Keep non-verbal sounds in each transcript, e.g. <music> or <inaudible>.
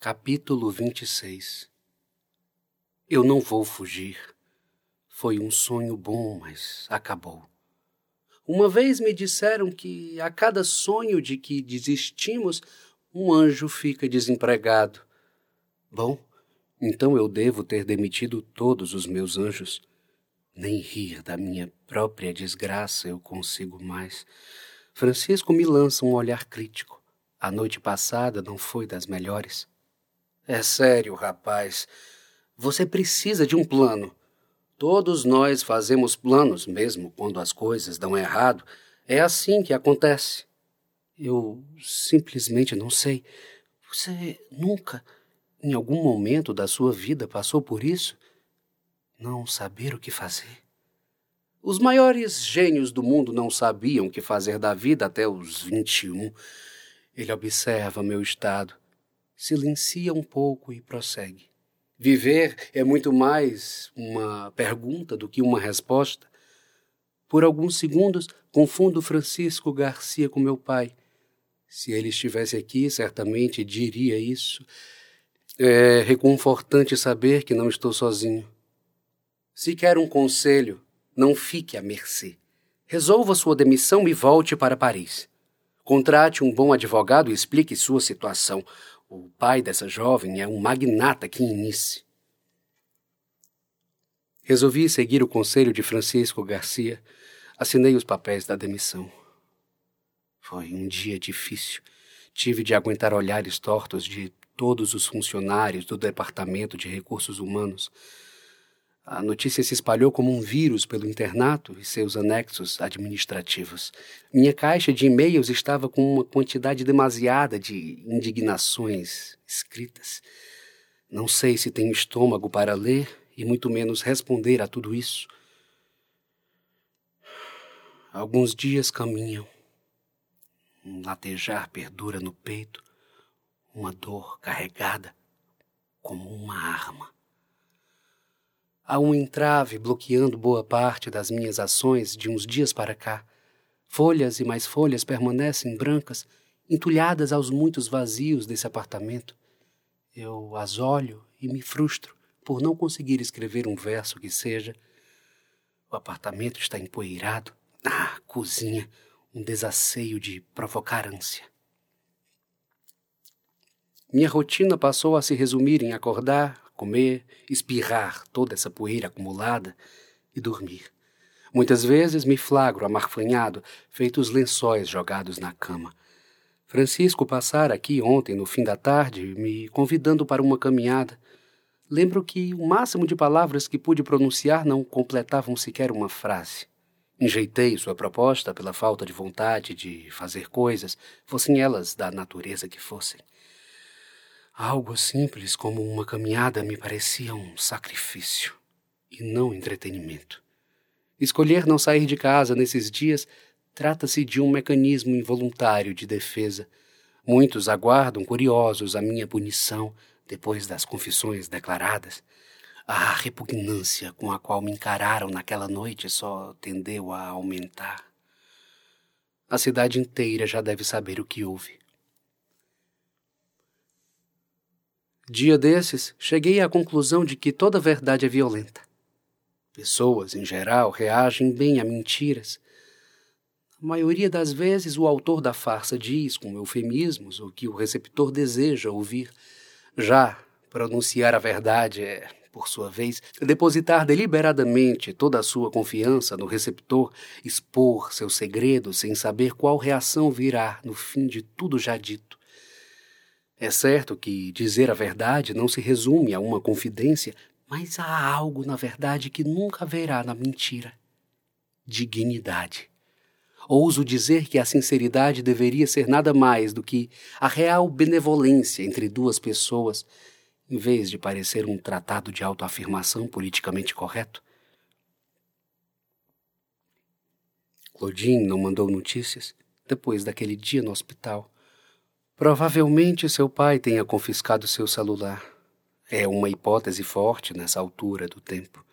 Capítulo 26 Eu não vou fugir. Foi um sonho bom, mas acabou. Uma vez me disseram que a cada sonho de que desistimos, um anjo fica desempregado. Bom, então eu devo ter demitido todos os meus anjos. Nem rir da minha própria desgraça eu consigo mais. Francisco me lança um olhar crítico. A noite passada não foi das melhores. É sério, rapaz. Você precisa de um plano. Todos nós fazemos planos, mesmo quando as coisas dão errado. É assim que acontece. Eu simplesmente não sei. Você nunca, em algum momento da sua vida, passou por isso? Não saber o que fazer? Os maiores gênios do mundo não sabiam o que fazer da vida até os 21. Ele observa meu estado silencia um pouco e prossegue. Viver é muito mais uma pergunta do que uma resposta. Por alguns segundos, confundo Francisco Garcia com meu pai. Se ele estivesse aqui, certamente diria isso. É reconfortante saber que não estou sozinho. Se quer um conselho, não fique à mercê. Resolva sua demissão e volte para Paris. Contrate um bom advogado e explique sua situação. O pai dessa jovem é um magnata aqui em Nice. Resolvi seguir o conselho de Francisco Garcia. Assinei os papéis da demissão. Foi um dia difícil. Tive de aguentar olhares tortos de todos os funcionários do Departamento de Recursos Humanos a notícia se espalhou como um vírus pelo internato e seus anexos administrativos. Minha caixa de e-mails estava com uma quantidade demasiada de indignações escritas. Não sei se tenho estômago para ler e muito menos responder a tudo isso. Alguns dias caminham. Um latejar perdura no peito, uma dor carregada como uma arma. Há um entrave bloqueando boa parte das minhas ações de uns dias para cá. Folhas e mais folhas permanecem brancas, entulhadas aos muitos vazios desse apartamento. Eu as olho e me frustro por não conseguir escrever um verso que seja. O apartamento está empoeirado. Ah, cozinha, um desasseio de provocar ânsia. Minha rotina passou a se resumir em acordar, comer, espirrar toda essa poeira acumulada e dormir. Muitas vezes me flagro amarfanhado, feito os lençóis jogados na cama. Francisco passara aqui ontem, no fim da tarde, me convidando para uma caminhada. Lembro que o máximo de palavras que pude pronunciar não completavam sequer uma frase. Enjeitei sua proposta pela falta de vontade de fazer coisas, fossem elas da natureza que fossem. Algo simples como uma caminhada me parecia um sacrifício e não entretenimento. Escolher não sair de casa nesses dias trata-se de um mecanismo involuntário de defesa. Muitos aguardam curiosos a minha punição depois das confissões declaradas. A repugnância com a qual me encararam naquela noite só tendeu a aumentar. A cidade inteira já deve saber o que houve. Dia desses, cheguei à conclusão de que toda verdade é violenta. Pessoas, em geral, reagem bem a mentiras. A maioria das vezes, o autor da farsa diz, com eufemismos, o que o receptor deseja ouvir. Já pronunciar a verdade é, por sua vez, depositar deliberadamente toda a sua confiança no receptor, expor seu segredo sem saber qual reação virá no fim de tudo já dito. É certo que dizer a verdade não se resume a uma confidência, mas há algo na verdade que nunca haverá na mentira: dignidade. Ouso dizer que a sinceridade deveria ser nada mais do que a real benevolência entre duas pessoas, em vez de parecer um tratado de autoafirmação politicamente correto. Claudine não mandou notícias depois daquele dia no hospital. Provavelmente seu pai tenha confiscado seu celular. É uma hipótese forte nessa altura do tempo.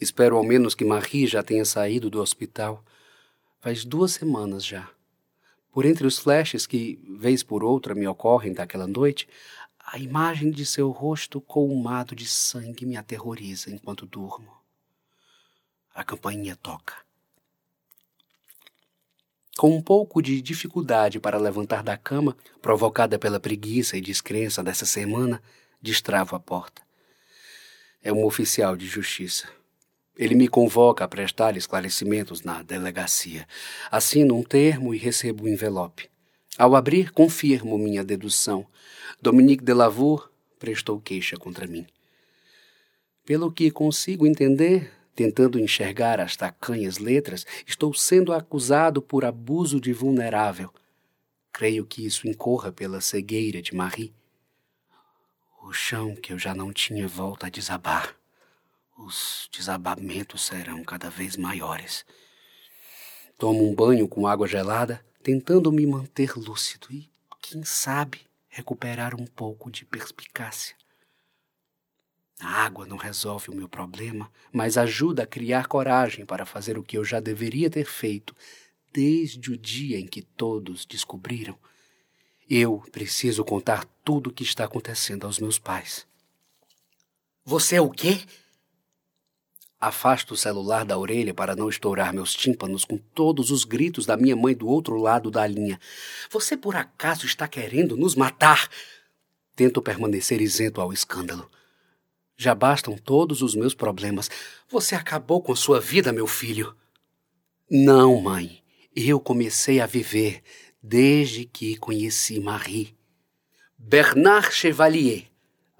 Espero ao menos que Marie já tenha saído do hospital. Faz duas semanas já. Por entre os flashes que, vez por outra, me ocorrem daquela noite, A imagem de seu rosto colmado de sangue me aterroriza enquanto durmo. A campainha toca. Com um pouco de dificuldade para levantar da cama, provocada pela preguiça e descrença dessa semana, destravo a porta. É um oficial de justiça. Ele me convoca a prestar esclarecimentos na delegacia. Assino um termo e recebo o um envelope. Ao abrir, confirmo minha dedução. Dominique Delavour prestou queixa contra mim. Pelo que consigo entender, Tentando enxergar as tacanhas letras, estou sendo acusado por abuso de vulnerável. Creio que isso incorra pela cegueira de Marie. O chão que eu já não tinha volta a desabar. Os desabamentos serão cada vez maiores. Tomo um banho com água gelada, tentando me manter lúcido e, quem sabe, recuperar um pouco de perspicácia. A água não resolve o meu problema, mas ajuda a criar coragem para fazer o que eu já deveria ter feito desde o dia em que todos descobriram. Eu preciso contar tudo o que está acontecendo aos meus pais. Você é o quê? Afasto o celular da orelha para não estourar meus tímpanos com todos os gritos da minha mãe do outro lado da linha. Você por acaso está querendo nos matar? Tento permanecer isento ao escândalo. Já bastam todos os meus problemas. Você acabou com sua vida, meu filho. Não, mãe. Eu comecei a viver desde que conheci Marie. Bernard Chevalier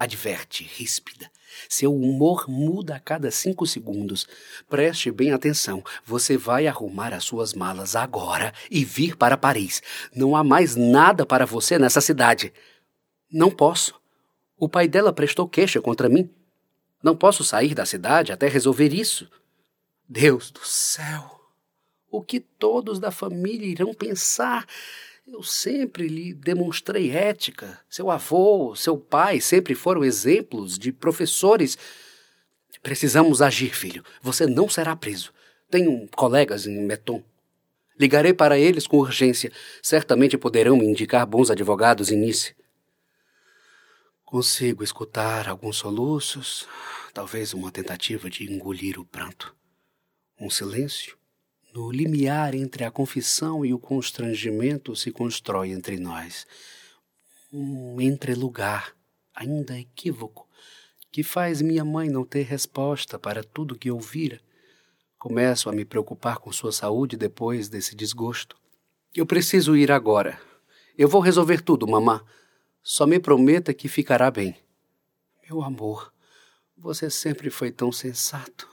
adverte, ríspida. Seu humor muda a cada cinco segundos. Preste bem atenção. Você vai arrumar as suas malas agora e vir para Paris. Não há mais nada para você nessa cidade. Não posso. O pai dela prestou queixa contra mim. Não posso sair da cidade até resolver isso. Deus do céu! O que todos da família irão pensar? Eu sempre lhe demonstrei ética. Seu avô, seu pai sempre foram exemplos de professores. Precisamos agir, filho. Você não será preso. Tenho colegas em Meton. Ligarei para eles com urgência. Certamente poderão me indicar bons advogados em Nice. Consigo escutar alguns soluços, talvez uma tentativa de engolir o pranto. Um silêncio. No limiar entre a confissão e o constrangimento se constrói entre nós. Um entrelugar, ainda equívoco, que faz minha mãe não ter resposta para tudo que ouvira. Começo a me preocupar com sua saúde depois desse desgosto. Eu preciso ir agora. Eu vou resolver tudo, mamã. Só me prometa que ficará bem. Meu amor, você sempre foi tão sensato.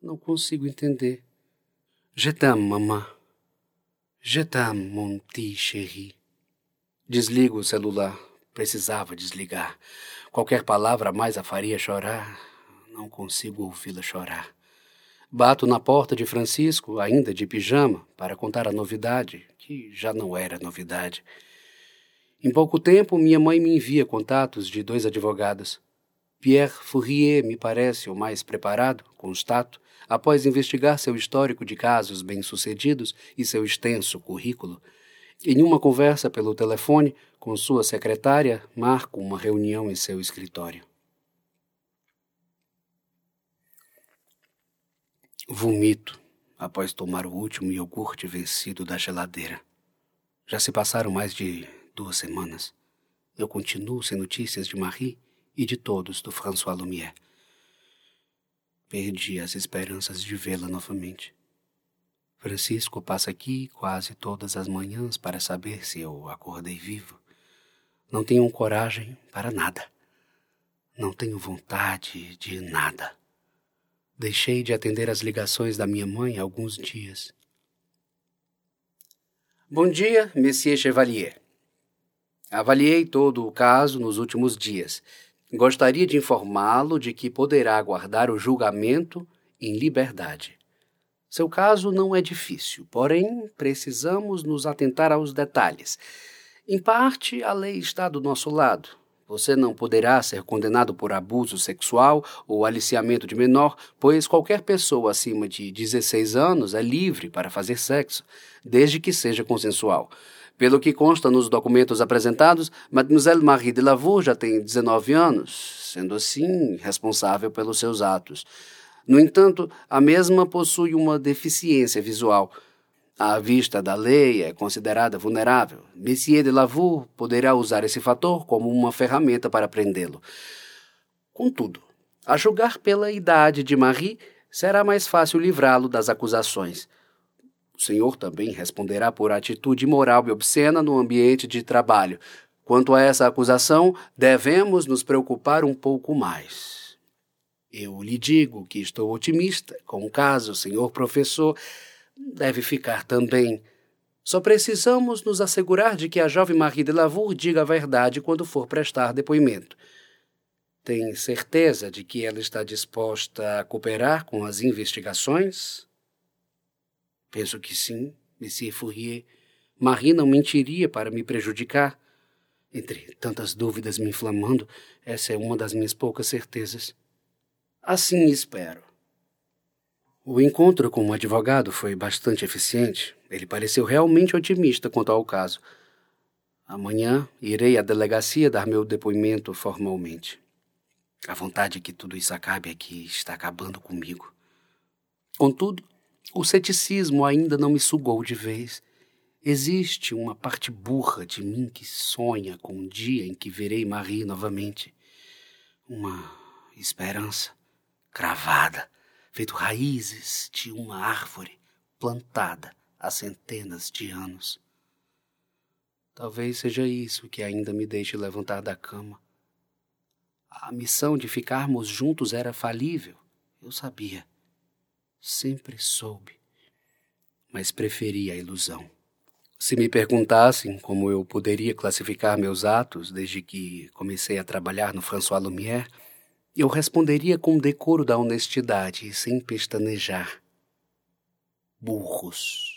Não consigo entender. Je t'aime, mamã. Je t'aime, mon petit chéri. Desligo o celular. Precisava desligar. Qualquer palavra mais a faria chorar. Não consigo ouvi-la chorar. Bato na porta de Francisco, ainda de pijama, para contar a novidade, que já não era novidade. Em pouco tempo, minha mãe me envia contatos de dois advogados. Pierre Fourier me parece o mais preparado, constato, após investigar seu histórico de casos bem-sucedidos e seu extenso currículo. Em uma conversa pelo telefone com sua secretária, marco uma reunião em seu escritório. Vomito após tomar o último iogurte vencido da geladeira. Já se passaram mais de duas semanas. Eu continuo sem notícias de Marie e de todos do François Lumière. Perdi as esperanças de vê-la novamente. Francisco passa aqui quase todas as manhãs para saber se eu acordei vivo. Não tenho coragem para nada. Não tenho vontade de nada. Deixei de atender as ligações da minha mãe alguns dias. Bom dia, Monsieur Chevalier. Avaliei todo o caso nos últimos dias. Gostaria de informá-lo de que poderá aguardar o julgamento em liberdade. Seu caso não é difícil, porém precisamos nos atentar aos detalhes. Em parte, a lei está do nosso lado. Você não poderá ser condenado por abuso sexual ou aliciamento de menor, pois qualquer pessoa acima de 16 anos é livre para fazer sexo, desde que seja consensual. Pelo que consta nos documentos apresentados, Mademoiselle Marie de Lavour já tem 19 anos, sendo assim responsável pelos seus atos. No entanto, a mesma possui uma deficiência visual. À vista da lei, é considerada vulnerável. Monsieur de Lavour poderá usar esse fator como uma ferramenta para prendê-lo. Contudo, a julgar pela idade de Marie, será mais fácil livrá-lo das acusações. O senhor também responderá por atitude imoral e obscena no ambiente de trabalho. Quanto a essa acusação, devemos nos preocupar um pouco mais. Eu lhe digo que estou otimista com o caso, senhor professor. Deve ficar também. Só precisamos nos assegurar de que a jovem Marie de Lavour diga a verdade quando for prestar depoimento. Tem certeza de que ela está disposta a cooperar com as investigações? Penso que sim, Monsieur Fourier. Marie não mentiria para me prejudicar. Entre tantas dúvidas me inflamando, essa é uma das minhas poucas certezas. Assim espero. O encontro com o advogado foi bastante eficiente. Ele pareceu realmente otimista quanto ao caso. Amanhã irei à delegacia dar meu depoimento formalmente. A vontade que tudo isso acabe aqui está acabando comigo. Contudo, o ceticismo ainda não me sugou de vez. Existe uma parte burra de mim que sonha com o dia em que verei Marie novamente. Uma esperança cravada, feito raízes de uma árvore plantada há centenas de anos. Talvez seja isso que ainda me deixe levantar da cama. A missão de ficarmos juntos era falível, eu sabia. Sempre soube, mas preferi a ilusão. Se me perguntassem como eu poderia classificar meus atos desde que comecei a trabalhar no François Lumière, eu responderia com decoro da honestidade e sem pestanejar. Burros.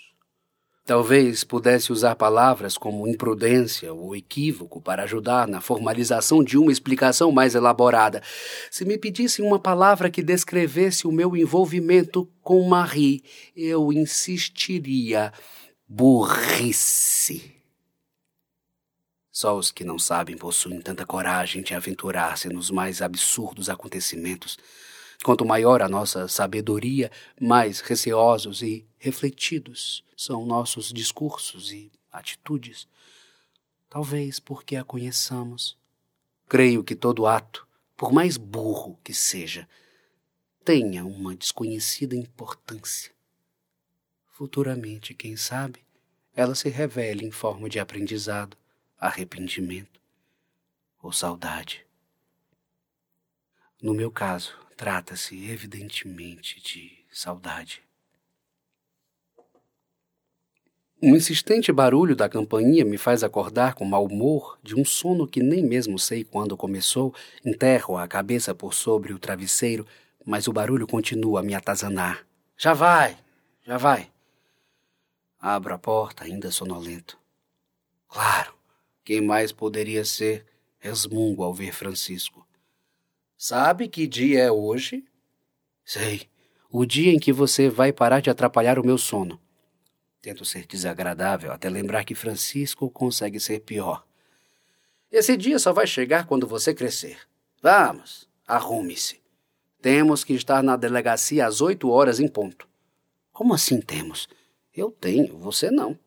Talvez pudesse usar palavras como imprudência ou equívoco para ajudar na formalização de uma explicação mais elaborada. Se me pedissem uma palavra que descrevesse o meu envolvimento com Marie, eu insistiria: burrice. Só os que não sabem possuem tanta coragem de aventurar-se nos mais absurdos acontecimentos. Quanto maior a nossa sabedoria, mais receosos e refletidos são nossos discursos e atitudes. Talvez porque a conheçamos. Creio que todo ato, por mais burro que seja, tenha uma desconhecida importância. Futuramente, quem sabe, ela se revele em forma de aprendizado, arrependimento ou saudade. No meu caso, Trata-se, evidentemente, de saudade. Um insistente barulho da campainha me faz acordar com mau humor de um sono que nem mesmo sei quando começou. Enterro a cabeça por sobre o travesseiro, mas o barulho continua a me atazanar. Já vai, já vai. Abro a porta, ainda sonolento. Claro, quem mais poderia ser? Resmungo ao ver Francisco. Sabe que dia é hoje? Sei. O dia em que você vai parar de atrapalhar o meu sono. Tento ser desagradável até lembrar que Francisco consegue ser pior. Esse dia só vai chegar quando você crescer. Vamos, arrume-se. Temos que estar na delegacia às oito horas em ponto. Como assim temos? Eu tenho, você não.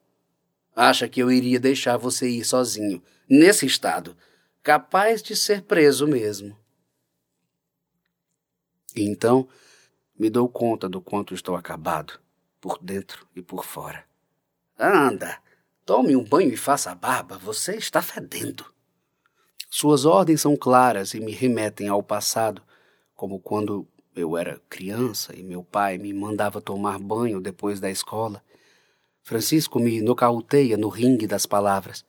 Acha que eu iria deixar você ir sozinho, nesse estado, capaz de ser preso mesmo. E então me dou conta do quanto estou acabado, por dentro e por fora. Anda, tome um banho e faça a barba, você está fedendo. Suas ordens são claras e me remetem ao passado, como quando eu era criança e meu pai me mandava tomar banho depois da escola. Francisco me nocauteia no ringue das palavras.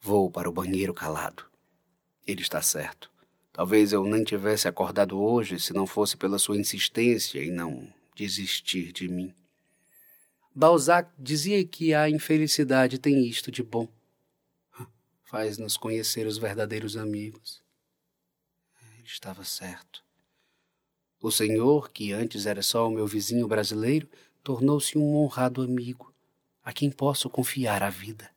Vou para o banheiro calado. Ele está certo. Talvez eu nem tivesse acordado hoje se não fosse pela sua insistência em não desistir de mim. Balzac dizia que a infelicidade tem isto de bom. Faz-nos conhecer os verdadeiros amigos. Ele estava certo. O senhor, que antes era só o meu vizinho brasileiro, tornou-se um honrado amigo, a quem posso confiar a vida.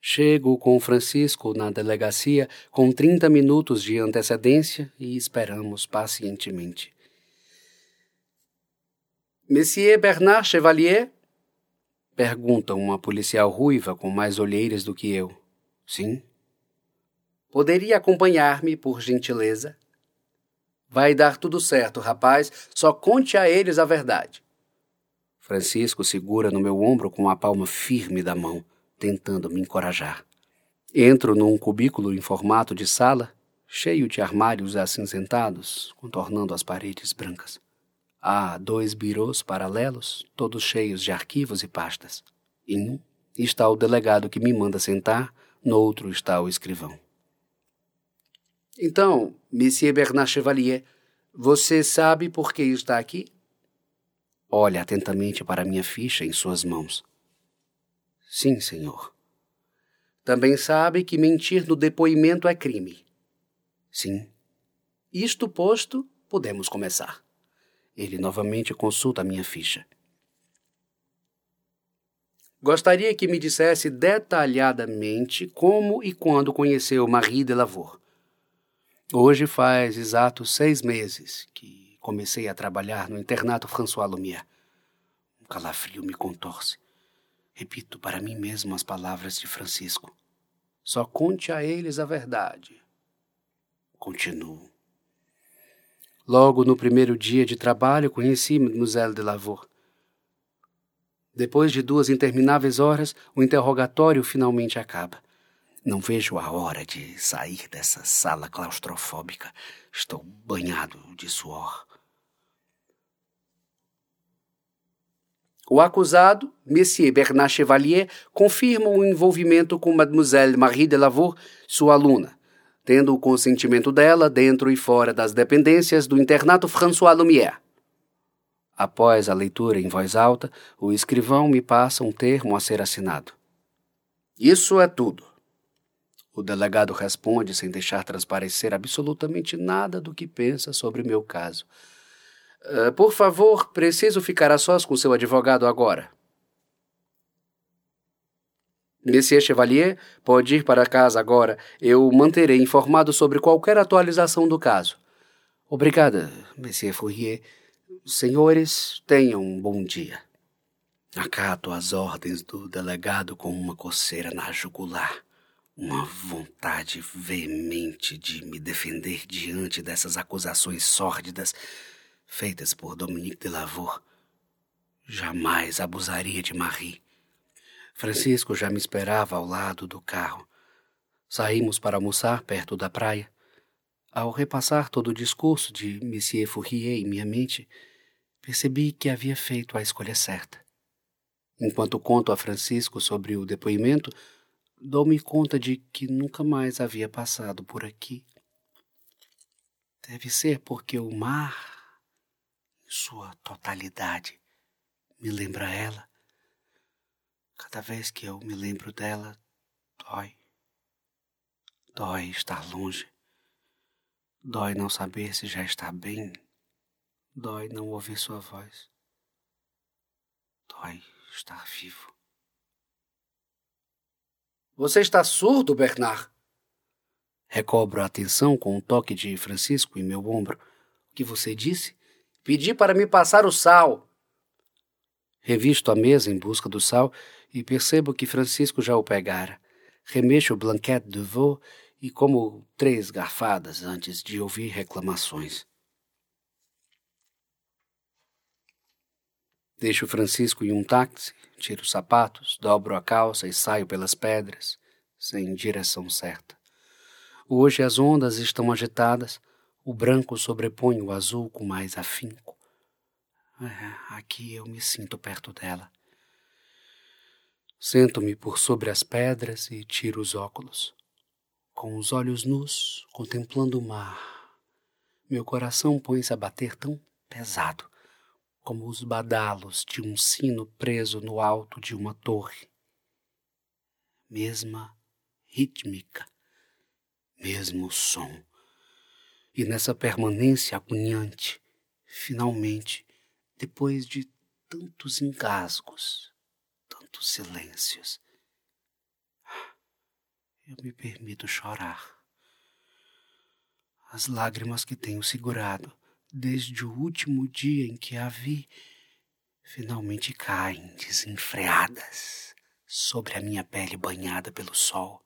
Chego com Francisco na delegacia com 30 minutos de antecedência e esperamos pacientemente. Monsieur Bernard Chevalier? Pergunta uma policial ruiva com mais olheiras do que eu. Sim. Poderia acompanhar-me, por gentileza? Vai dar tudo certo, rapaz. Só conte a eles a verdade. Francisco segura no meu ombro com a palma firme da mão tentando me encorajar. Entro num cubículo em formato de sala, cheio de armários acinzentados, contornando as paredes brancas. Há dois birôs paralelos, todos cheios de arquivos e pastas. Em um está o delegado que me manda sentar, no outro está o escrivão. Então, Monsieur Bernard Chevalier, você sabe por que está aqui? Olha atentamente para minha ficha em suas mãos. Sim, senhor. Também sabe que mentir no depoimento é crime. Sim. Isto posto, podemos começar. Ele novamente consulta a minha ficha. Gostaria que me dissesse detalhadamente como e quando conheceu Marie de Lavour. Hoje faz exatos seis meses que comecei a trabalhar no internato François Lumière. Um calafrio me contorce. Repito para mim mesmo as palavras de Francisco. Só conte a eles a verdade. Continuo. Logo no primeiro dia de trabalho, conheci Mademoiselle de Lavour. Depois de duas intermináveis horas, o interrogatório finalmente acaba. Não vejo a hora de sair dessa sala claustrofóbica. Estou banhado de suor. O acusado, Monsieur Bernard Chevalier, confirma o envolvimento com Mademoiselle Marie de Lavour, sua aluna, tendo o consentimento dela dentro e fora das dependências do internato François Lumière. Após a leitura em voz alta, o escrivão me passa um termo a ser assinado. Isso é tudo. O delegado responde sem deixar transparecer absolutamente nada do que pensa sobre meu caso. Uh, por favor, preciso ficar a sós com seu advogado agora. Monsieur Chevalier pode ir para casa agora. Eu manterei informado sobre qualquer atualização do caso. Obrigada, Monsieur Fourier. Senhores, tenham um bom dia. Acato as ordens do delegado com uma coceira na jugular, uma vontade veemente de me defender diante dessas acusações sórdidas feitas por Dominique de Lavour. Jamais abusaria de Marie. Francisco já me esperava ao lado do carro. Saímos para almoçar perto da praia. Ao repassar todo o discurso de Monsieur Fourier em minha mente, percebi que havia feito a escolha certa. Enquanto conto a Francisco sobre o depoimento, dou-me conta de que nunca mais havia passado por aqui. Deve ser porque o mar sua totalidade me lembra ela. Cada vez que eu me lembro dela, dói. Dói estar longe. Dói não saber se já está bem. Dói não ouvir sua voz. Dói estar vivo. Você está surdo, Bernard? Recobro a atenção com um toque de Francisco em meu ombro. O que você disse? Pedi para me passar o sal. Revisto a mesa em busca do sal e percebo que Francisco já o pegara. Remexo o blanquete de veau e como três garfadas antes de ouvir reclamações. Deixo Francisco em um táxi, tiro os sapatos, dobro a calça e saio pelas pedras, sem direção certa. Hoje as ondas estão agitadas, o branco sobrepõe o azul com mais afinco. É, aqui eu me sinto perto dela. Sento-me por sobre as pedras e tiro os óculos. Com os olhos nus, contemplando o mar, meu coração põe-se a bater tão pesado como os badalos de um sino preso no alto de uma torre. Mesma rítmica, mesmo som e nessa permanência agoniante, finalmente, depois de tantos engasgos, tantos silêncios, eu me permito chorar. As lágrimas que tenho segurado desde o último dia em que a vi finalmente caem desenfreadas sobre a minha pele banhada pelo sol.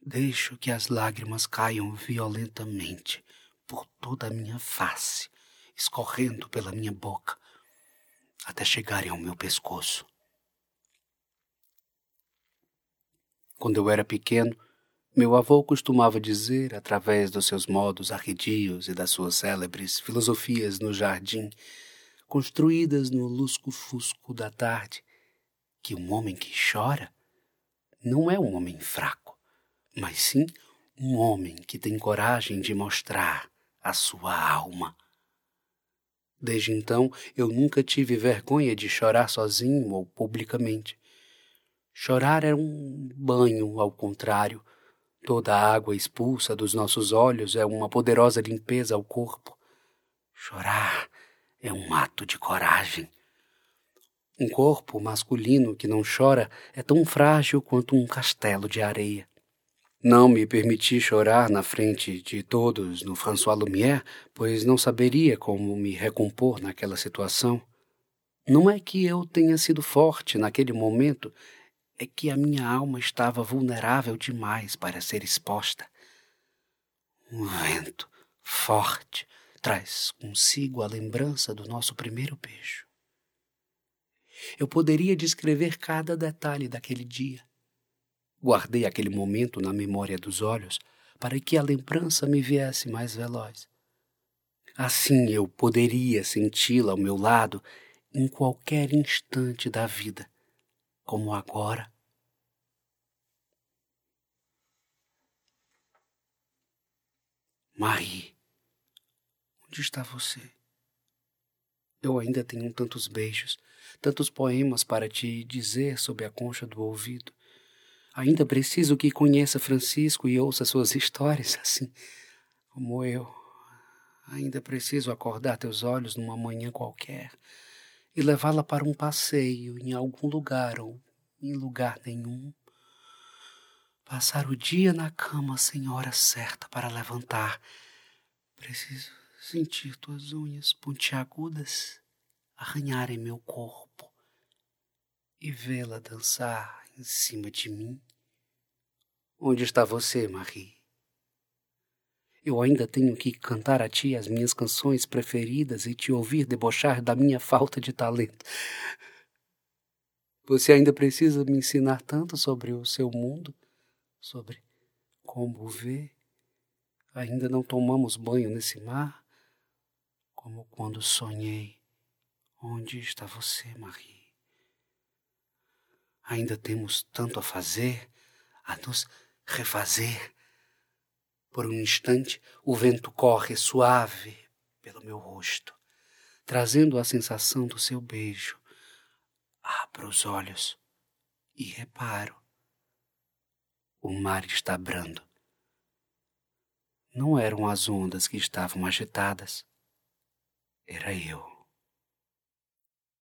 Deixo que as lágrimas caiam violentamente por toda a minha face, escorrendo pela minha boca, até chegarem ao meu pescoço. Quando eu era pequeno, meu avô costumava dizer, através dos seus modos arredios e das suas célebres filosofias no jardim, construídas no lusco-fusco da tarde, que um homem que chora não é um homem fraco, mas sim um homem que tem coragem de mostrar a sua alma. Desde então, eu nunca tive vergonha de chorar sozinho ou publicamente. Chorar era um banho, ao contrário. Toda a água expulsa dos nossos olhos é uma poderosa limpeza ao corpo. Chorar é um ato de coragem. Um corpo masculino que não chora é tão frágil quanto um castelo de areia. Não me permiti chorar na frente de todos no François Lumière, pois não saberia como me recompor naquela situação. Não é que eu tenha sido forte naquele momento, é que a minha alma estava vulnerável demais para ser exposta. Um vento forte traz consigo a lembrança do nosso primeiro beijo. Eu poderia descrever cada detalhe daquele dia. Guardei aquele momento na memória dos olhos para que a lembrança me viesse mais veloz. Assim eu poderia senti-la ao meu lado em qualquer instante da vida, como agora. Marie, onde está você? Eu ainda tenho tantos beijos, tantos poemas para te dizer sob a concha do ouvido. Ainda preciso que conheça Francisco e ouça suas <laughs> histórias, assim como eu. Ainda preciso acordar teus olhos numa manhã qualquer e levá-la para um passeio em algum lugar ou em lugar nenhum. Passar o dia na cama sem hora certa para levantar. Preciso sentir tuas unhas pontiagudas arranharem meu corpo e vê-la dançar em cima de mim. Onde está você, Marie? Eu ainda tenho que cantar a ti as minhas canções preferidas e te ouvir debochar da minha falta de talento. Você ainda precisa me ensinar tanto sobre o seu mundo, sobre como vê. Ainda não tomamos banho nesse mar, como quando sonhei. Onde está você, Marie? Ainda temos tanto a fazer, a nos refazer. Por um instante, o vento corre suave pelo meu rosto, trazendo a sensação do seu beijo. Abro os olhos e reparo. O mar está brando. Não eram as ondas que estavam agitadas, era eu.